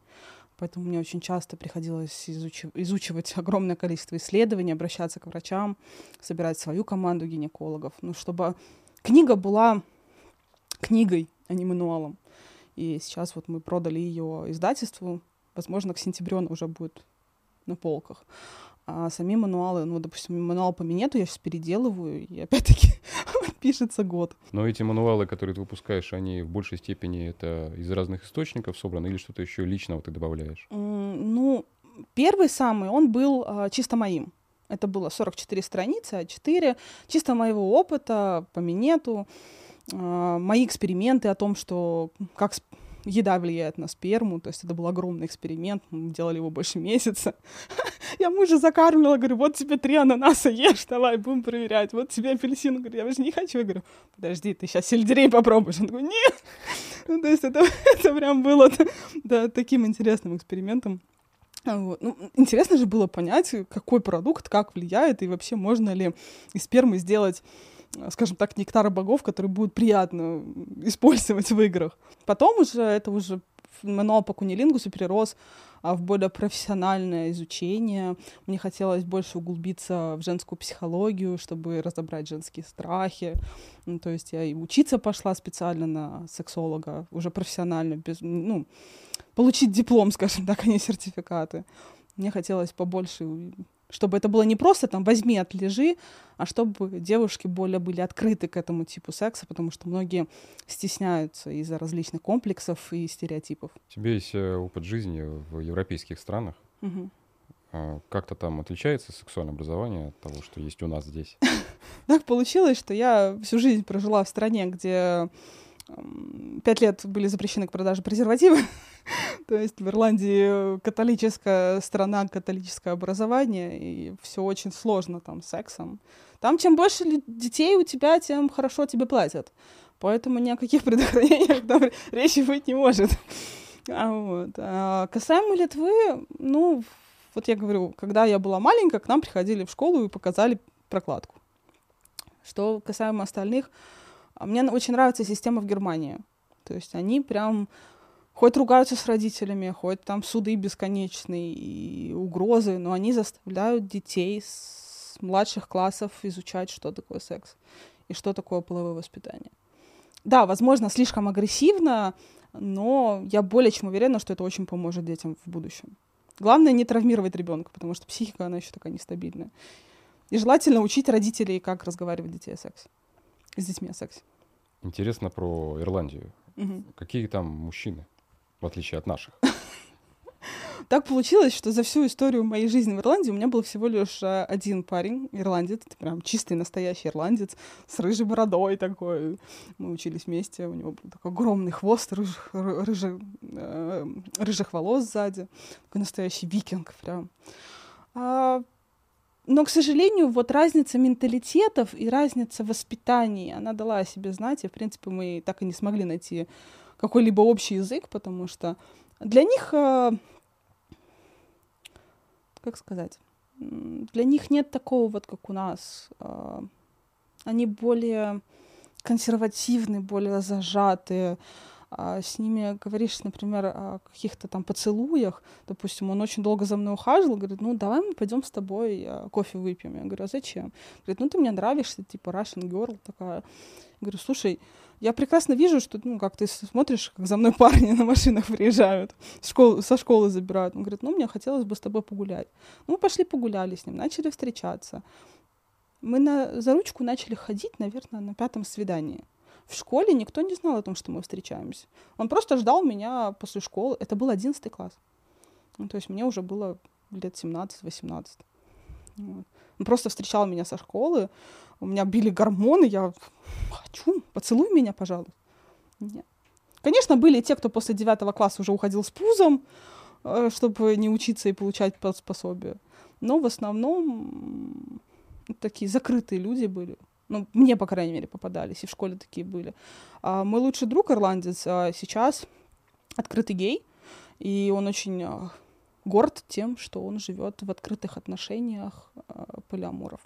Поэтому мне очень часто приходилось изуч... изучивать *laughs* огромное количество исследований, обращаться к врачам, собирать свою команду гинекологов, ну, чтобы книга была книгой, а не мануалом. И сейчас вот мы продали ее издательству, возможно, к сентябрю она уже будет на полках. А сами мануалы, ну, допустим, мануал по минету я сейчас переделываю, и опять-таки *laughs* пишется год. Но эти мануалы, которые ты выпускаешь, они в большей степени это из разных источников собраны или что-то еще личного ты добавляешь? Mm, ну, первый самый, он был а, чисто моим. Это было 44 страницы, А4, чисто моего опыта по минету, а, мои эксперименты о том, что как еда влияет на сперму, то есть это был огромный эксперимент, мы делали его больше месяца. *laughs* Я мужа закармливала, говорю, вот тебе три ананаса ешь, давай, будем проверять, вот тебе апельсин, говорю, я уже не хочу, я говорю, подожди, ты сейчас сельдерей попробуешь, он такой, нет, *laughs* ну, то есть это, *laughs* это прям было да, таким интересным экспериментом. Вот. Ну, интересно же было понять, какой продукт как влияет, и вообще можно ли из спермы сделать скажем так, нектара богов, который будет приятно использовать в играх. Потом уже это уже мануал по кунилингусу перерос а, в более профессиональное изучение. Мне хотелось больше углубиться в женскую психологию, чтобы разобрать женские страхи. Ну, то есть я и учиться пошла специально на сексолога, уже профессионально, без, ну, получить диплом, скажем так, а не сертификаты. Мне хотелось побольше чтобы это было не просто там возьми, отлежи, а чтобы девушки более были открыты к этому типу секса, потому что многие стесняются из-за различных комплексов и стереотипов. У тебя есть э, опыт жизни в европейских странах. Угу. Как-то там отличается сексуальное образование от того, что есть у нас здесь? *laughs* Так получилось, что я всю жизнь прожила в стране, где пять лет были запрещены к продаже презервативы. *laughs* То есть в Ирландии католическая страна, католическое образование, и все очень сложно там с сексом. Там чем больше детей у тебя, тем хорошо тебе платят. Поэтому ни о каких *laughs* предохранениях там речи быть не может. А вот. А касаемо Литвы, ну, вот я говорю, когда я была маленькая, к нам приходили в школу и показали прокладку. Что касаемо остальных, мне очень нравится система в Германии. То есть они прям хоть ругаются с родителями, хоть там суды бесконечные и угрозы, но они заставляют детей с младших классов изучать, что такое секс и что такое половое воспитание. Да, возможно, слишком агрессивно, но я более чем уверена, что это очень поможет детям в будущем. Главное не травмировать ребенка, потому что психика, она еще такая нестабильная. И желательно учить родителей, как разговаривать детей о сексе с детьми о сексе. Интересно про Ирландию. Угу. Какие там мужчины, в отличие от наших? *laughs* Так получилось, что за всю историю моей жизни в Ирландии у меня был всего лишь э, один парень, ирландец, прям чистый настоящий ирландец, с рыжей бородой такой. Мы учились вместе, у него был такой огромный хвост рыжих, рыжих, э, рыжих волос сзади, такой настоящий викинг прям. А но, к сожалению, вот разница менталитетов и разница воспитаний, она дала о себе знать, и, в принципе, мы так и не смогли найти какой-либо общий язык, потому что для них, э, как сказать, для них нет такого вот, как у нас. Э, они более консервативны, более зажатые, с ними говоришь, например, о каких-то там поцелуях, допустим, он очень долго за мной ухаживал, говорит, ну, давай мы пойдем с тобой а, кофе выпьем. Я говорю, а зачем? Говорит, ну, ты мне нравишься, типа Russian girl такая. Я говорю, слушай, я прекрасно вижу, что, ну, как ты смотришь, как за мной парни *laughs* на машинах приезжают, школу, со школы забирают. Он говорит, ну, мне хотелось бы с тобой погулять. Ну, мы пошли погуляли с ним, начали встречаться. Мы на, за ручку начали ходить, наверное, на пятом свидании. В школе никто не знал о том, что мы встречаемся. Он просто ждал меня после школы. Это был 11 класс. Ну, то есть мне уже было лет 17-18. Вот. Он просто встречал меня со школы. У меня били гормоны. Я хочу, поцелуй меня, пожалуйста. Нет. Конечно, были те, кто после девятого класса уже уходил с пузом, э, чтобы не учиться и получать пособие. Но в основном такие закрытые люди были. Ну, мне, по крайней мере, попадались, и в школе такие были. А мой лучший друг ирландец а сейчас открытый гей, и он очень а, горд тем, что он живет в открытых отношениях а, полиаморов,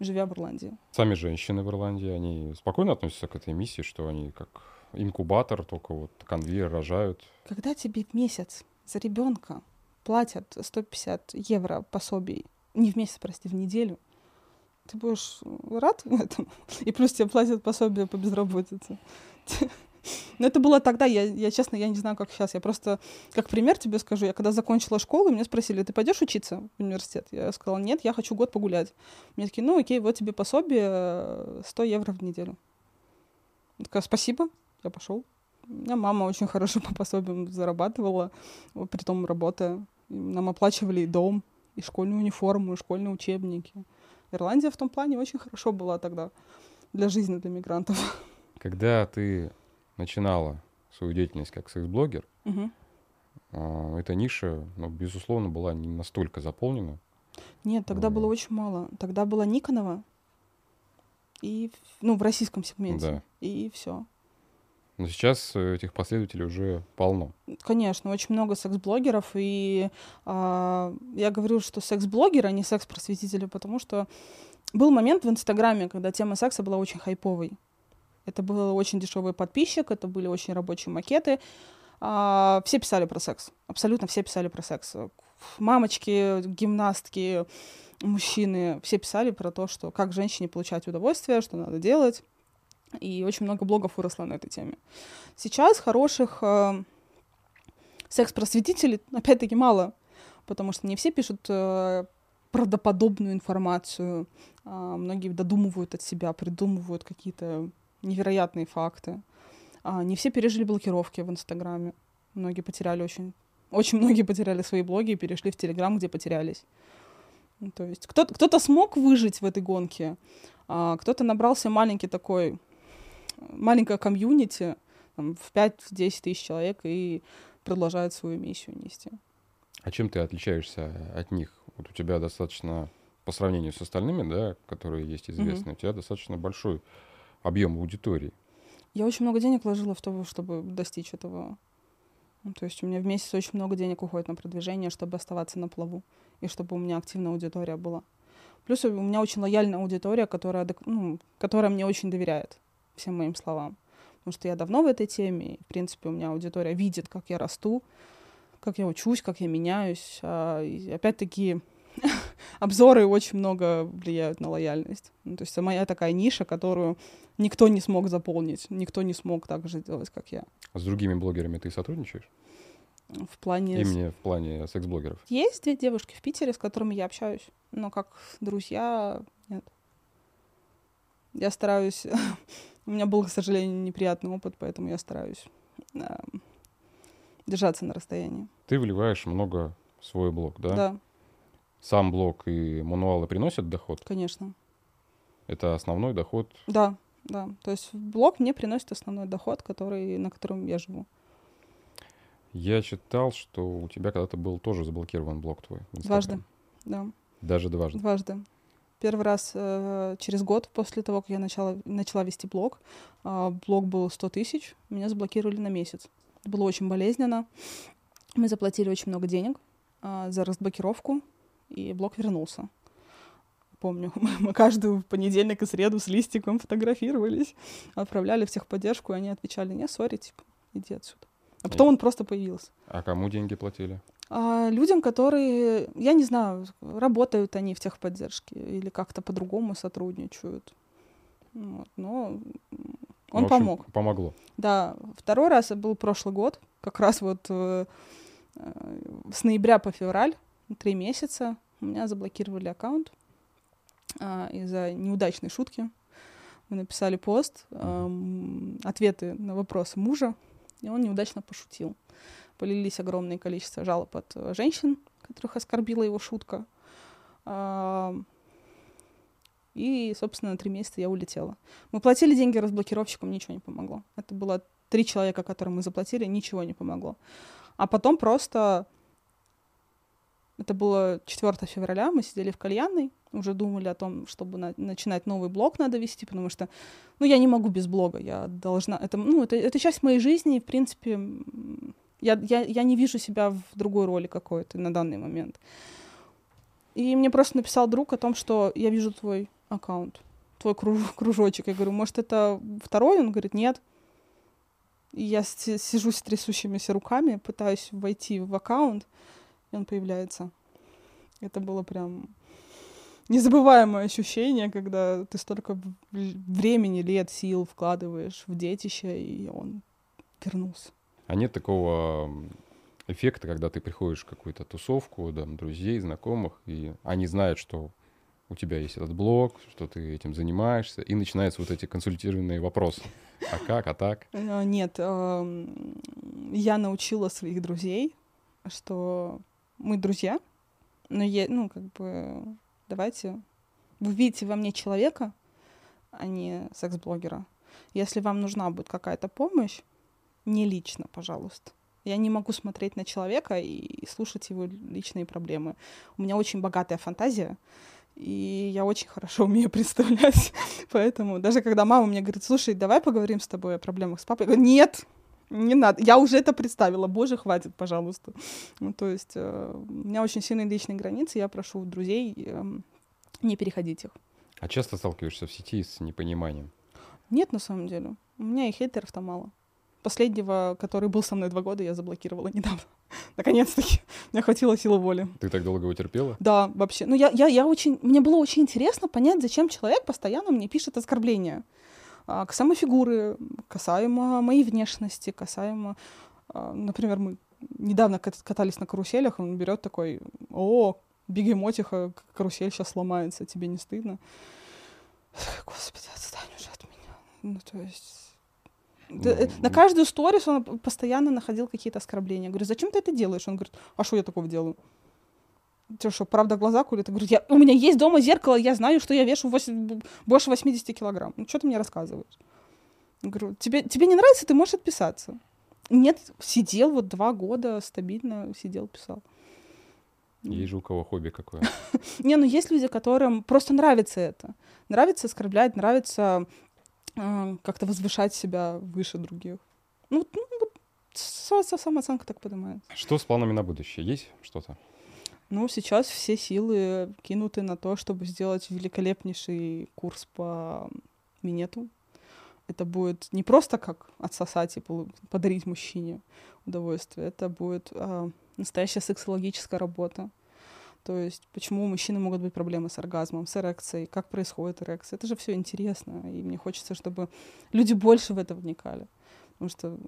живя в Ирландии. Сами женщины в Ирландии, они спокойно относятся к этой миссии, что они как инкубатор, только вот конвейер рожают. Когда тебе в месяц за ребенка платят 150 евро пособий, не в месяц, прости, в неделю, ты будешь рад этому. *laughs* И плюс тебе платят пособие по безработице. *laughs* Но это было тогда, я, я честно, я не знаю, как сейчас. Я просто, как пример тебе скажу, я когда закончила школу, меня спросили, ты пойдешь учиться в университет? Я сказала, нет, я хочу год погулять. Мне такие, ну окей, вот тебе пособие 100 евро в неделю. Я такая, спасибо, я пошел. У меня мама очень хорошо по пособиям зарабатывала, при том работая. Нам оплачивали и дом, и школьную униформу, и школьные учебники. Ирландия в том плане очень хорошо была тогда для жизни для мигрантов. Когда ты начинала свою деятельность как секс-блогер, угу. эта ниша, ну, безусловно, была не настолько заполнена. Нет, тогда было очень мало. Тогда была Никонова, и, ну, в российском сегменте. Да. И все. Но сейчас э, этих последователей уже полно. Конечно, очень много секс-блогеров, и э, я говорю, что секс-блогеры, а не секс-просветители, потому что был момент в Инстаграме, когда тема секса была очень хайповой. Это был очень дешевый подписчик, это были очень рабочие макеты. Э, все писали про секс, абсолютно все писали про секс. Мамочки, гимнастки, мужчины, все писали про то, что как женщине получать удовольствие, что надо делать. И очень много блогов выросло на этой теме. Сейчас хороших э, секс-просветителей, *laughs* опять-таки, мало, потому что не все пишут э, правдоподобную информацию, э, многие додумывают от себя, придумывают какие-то невероятные факты. А не все пережили блокировки в Инстаграме. Многие потеряли очень... Очень многие потеряли свои блоги и перешли в Телеграм, где потерялись. То есть кто-то, кто-то смог выжить в этой гонке, а кто-то набрался маленький такой маленькое комьюнити там, в 5-10 тысяч человек и продолжают свою миссию нести. А чем ты отличаешься от них? Вот у тебя достаточно, по сравнению с остальными, да, которые есть известные, mm-hmm. у тебя достаточно большой объем аудитории. Я очень много денег вложила в то, чтобы достичь этого. Ну, то есть у меня в месяц очень много денег уходит на продвижение, чтобы оставаться на плаву, и чтобы у меня активная аудитория была. Плюс у меня очень лояльная аудитория, которая, ну, которая мне очень доверяет всем моим словам. Потому что я давно в этой теме, и, в принципе, у меня аудитория видит, как я расту, как я учусь, как я меняюсь. А, опять-таки, *laughs* обзоры очень много влияют на лояльность. Ну, то есть это моя такая ниша, которую никто не смог заполнить, никто не смог так же сделать, как я. А с другими блогерами ты сотрудничаешь? В плане... Именно в плане секс-блогеров? Есть две девушки в Питере, с которыми я общаюсь, но как друзья нет. Я стараюсь... У меня был, к сожалению, неприятный опыт, поэтому я стараюсь э, держаться на расстоянии. Ты вливаешь много в свой блог, да? Да. Сам блог и мануалы приносят доход? Конечно. Это основной доход? Да, да. То есть блог мне приносит основной доход, который, на котором я живу. Я читал, что у тебя когда-то был тоже заблокирован блог твой. Дважды, да. Даже дважды? Дважды. Первый раз э, через год после того, как я начала, начала вести блог, э, блог был 100 тысяч, меня заблокировали на месяц. Это было очень болезненно. Мы заплатили очень много денег э, за разблокировку, и блог вернулся. Помню, *laughs* мы каждую понедельник и среду с листиком фотографировались, отправляли в техподдержку, и они отвечали, не, сори, типа, иди отсюда. А потом он просто появился. А кому деньги платили? А, людям, которые, я не знаю, работают они в техподдержке или как-то по-другому сотрудничают. Вот, но он в общем, помог. Помогло. Да. Второй раз был прошлый год, как раз вот э, э, с ноября по февраль, три месяца, у меня заблокировали аккаунт э, из-за неудачной шутки. Мы написали пост, э, ответы на вопросы мужа, и он неудачно пошутил. Полились огромное количество жалоб от э, женщин, которых оскорбила его шутка. И, собственно, на три месяца я улетела. Мы платили деньги разблокировщикам, ничего не помогло. Это было три человека, которым мы заплатили, ничего не помогло. А потом просто... Это было 4 февраля, мы сидели в кальянной, уже думали о том, чтобы на- начинать новый блог надо вести, потому что, ну, я не могу без блога, я должна, это, ну, это, это часть моей жизни, и, в принципе, я, я, я не вижу себя в другой роли какой-то на данный момент. И мне просто написал друг о том, что я вижу твой аккаунт, твой круж, *laughs* кружочек. Я говорю, может, это второй? Он говорит, нет. И я сижу с трясущимися руками, пытаюсь войти в аккаунт, и он появляется. Это было прям незабываемое ощущение, когда ты столько времени, лет, сил вкладываешь в детище, и он вернулся. А нет такого эффекта, когда ты приходишь в какую-то тусовку, там, друзей, знакомых, и они знают, что у тебя есть этот блог, что ты этим занимаешься, и начинаются вот эти консультированные вопросы. А как, а так? Э, нет, я научила своих друзей, что мы друзья, но я, ну, как бы, давайте, вы видите во мне человека, а не секс-блогера. Если вам нужна будет какая-то помощь, не лично, пожалуйста. Я не могу смотреть на человека и слушать его личные проблемы. У меня очень богатая фантазия, и я очень хорошо *laughs* умею представлять. *laughs* Поэтому даже когда мама мне говорит, слушай, давай поговорим с тобой о проблемах с папой, я говорю, нет, не надо. Я уже это представила. Боже, хватит, пожалуйста. Ну, то есть э, у меня очень сильные личные границы. Я прошу друзей э, не переходить их. А часто сталкиваешься в сети с непониманием? Нет, на самом деле. У меня и хейтеров-то мало. Последнего, который был со мной два года, я заблокировала *laughs* недавно. Наконец-таки. Мне хватило силы воли. Ты так долго его терпела? Да, вообще. Ну, я, я, я очень... Мне было очень интересно понять, зачем человек постоянно мне пишет оскорбления. А, касаемо фигуры, касаемо моей внешности, касаемо... А, например, мы недавно катались на каруселях, он берет такой, о, бегемотиха, карусель сейчас сломается, тебе не стыдно? Господи, отстань уже от меня. Ну, то есть Э, на каждую сторис он постоянно находил какие-то оскорбления. Я говорю, зачем ты это делаешь? Он говорит, а что я такого делаю? Ты что, правда глаза курит? Я говорю, я, у меня есть дома зеркало, я знаю, что я вешу 8, больше 80 килограмм. Ну, что ты мне рассказываешь? Говорю, тебе, тебе не нравится, ты можешь отписаться. Нет, сидел вот два года стабильно, сидел, писал. Есть же у кого хобби какое. *laughs* Не, ну есть люди, которым просто нравится это. Нравится оскорблять, нравится э, как-то возвышать себя выше других. Ну, ну вот самооценка так поднимается. Что с планами на будущее? Есть что-то? Ну, сейчас все силы кинуты на то, чтобы сделать великолепнейший курс по минету. Это будет не просто как отсосать и подарить мужчине удовольствие, это будет а, настоящая сексологическая работа. То есть, почему у мужчины могут быть проблемы с оргазмом, с эрекцией, как происходит эрекция. Это же все интересно. И мне хочется, чтобы люди больше в это вникали. Потому что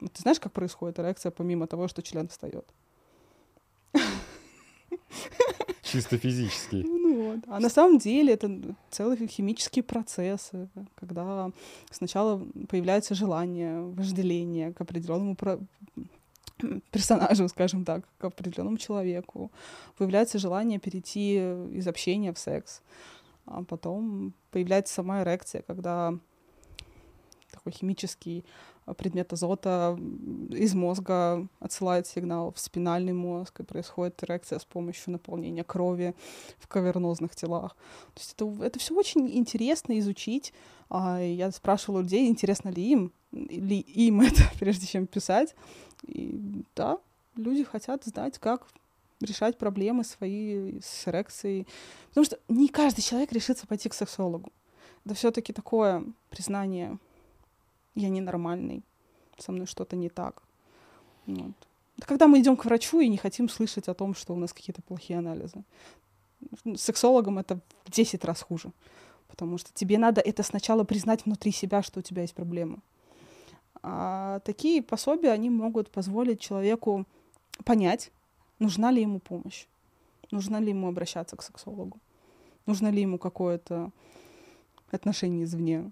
ты знаешь, как происходит эрекция, помимо того, что член встает? *laughs* Чисто физически. Ну, вот. А на самом деле это целые химические процессы, когда сначала появляется желание, вожделение к определенному про персонажу, скажем так, к определенному человеку. Появляется желание перейти из общения в секс. А потом появляется сама эрекция, когда такой химический предмет азота из мозга отсылает сигнал в спинальный мозг, и происходит эрекция с помощью наполнения крови в кавернозных телах. То есть это, это все очень интересно изучить. А я спрашивала людей, интересно ли им, ли им *laughs* это, прежде чем писать. И да, люди хотят знать, как решать проблемы свои с эрекцией. Потому что не каждый человек решится пойти к сексологу. Это все-таки такое признание я ненормальный, со мной что-то не так. Вот. когда мы идем к врачу и не хотим слышать о том, что у нас какие-то плохие анализы. Сексологом это в 10 раз хуже. Потому что тебе надо это сначала признать внутри себя, что у тебя есть проблема. А такие пособия, они могут позволить человеку понять, нужна ли ему помощь, нужно ли ему обращаться к сексологу, нужно ли ему какое-то отношение извне,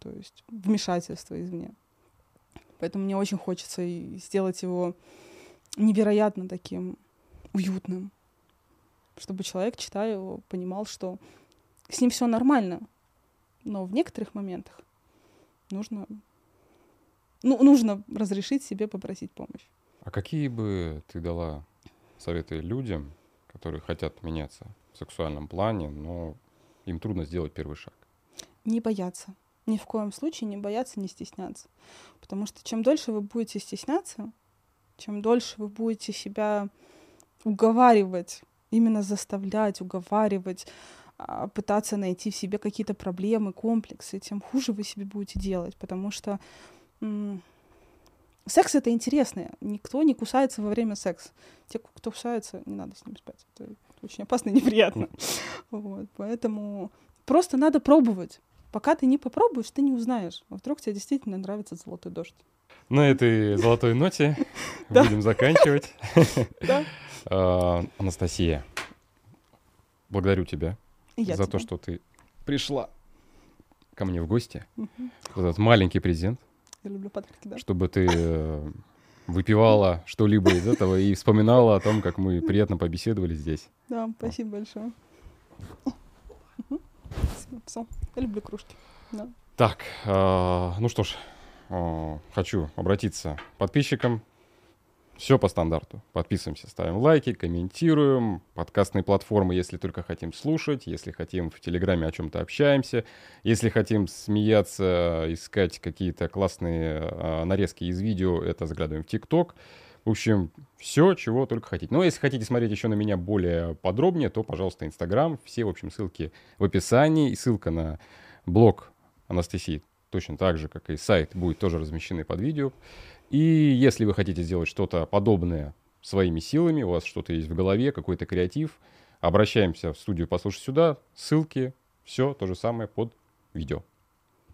то есть вмешательство извне. Поэтому мне очень хочется сделать его невероятно таким уютным, чтобы человек, читая его, понимал, что с ним все нормально, но в некоторых моментах нужно, ну, нужно разрешить себе попросить помощь. А какие бы ты дала советы людям, которые хотят меняться в сексуальном плане, но им трудно сделать первый шаг? Не бояться ни в коем случае не бояться, не стесняться. Потому что чем дольше вы будете стесняться, чем дольше вы будете себя уговаривать, именно заставлять, уговаривать, а, пытаться найти в себе какие-то проблемы, комплексы, тем хуже вы себе будете делать, потому что секс это интересно, никто не кусается во время секса. Те, кто кусается, не надо с ним спать, это очень опасно и неприятно. Вот, поэтому просто надо пробовать. Пока ты не попробуешь, ты не узнаешь. А вдруг тебе действительно нравится золотой дождь. На этой золотой ноте *laughs* будем заканчивать. *laughs* А, Анастасия, благодарю тебя за то, что ты пришла ко мне в гости. Этот маленький презент. Я люблю подарки, да. Чтобы ты э, выпивала что-либо из этого и вспоминала о том, как мы приятно побеседовали здесь. Да, спасибо большое. Все. Я люблю кружки. Да. Так, э, ну что ж, э, хочу обратиться к подписчикам. Все по стандарту. Подписываемся, ставим лайки, комментируем. Подкастные платформы, если только хотим слушать, если хотим в Телеграме о чем-то общаемся, если хотим смеяться, искать какие-то классные э, нарезки из видео, это заглядываем в ТикТок. В общем, все, чего только хотите. Но если хотите смотреть еще на меня более подробнее, то, пожалуйста, Инстаграм. Все, в общем, ссылки в описании. И ссылка на блог Анастасии точно так же, как и сайт, будет тоже размещены под видео. И если вы хотите сделать что-то подобное своими силами, у вас что-то есть в голове, какой-то креатив, обращаемся в студию «Послушай сюда», ссылки, все то же самое под видео.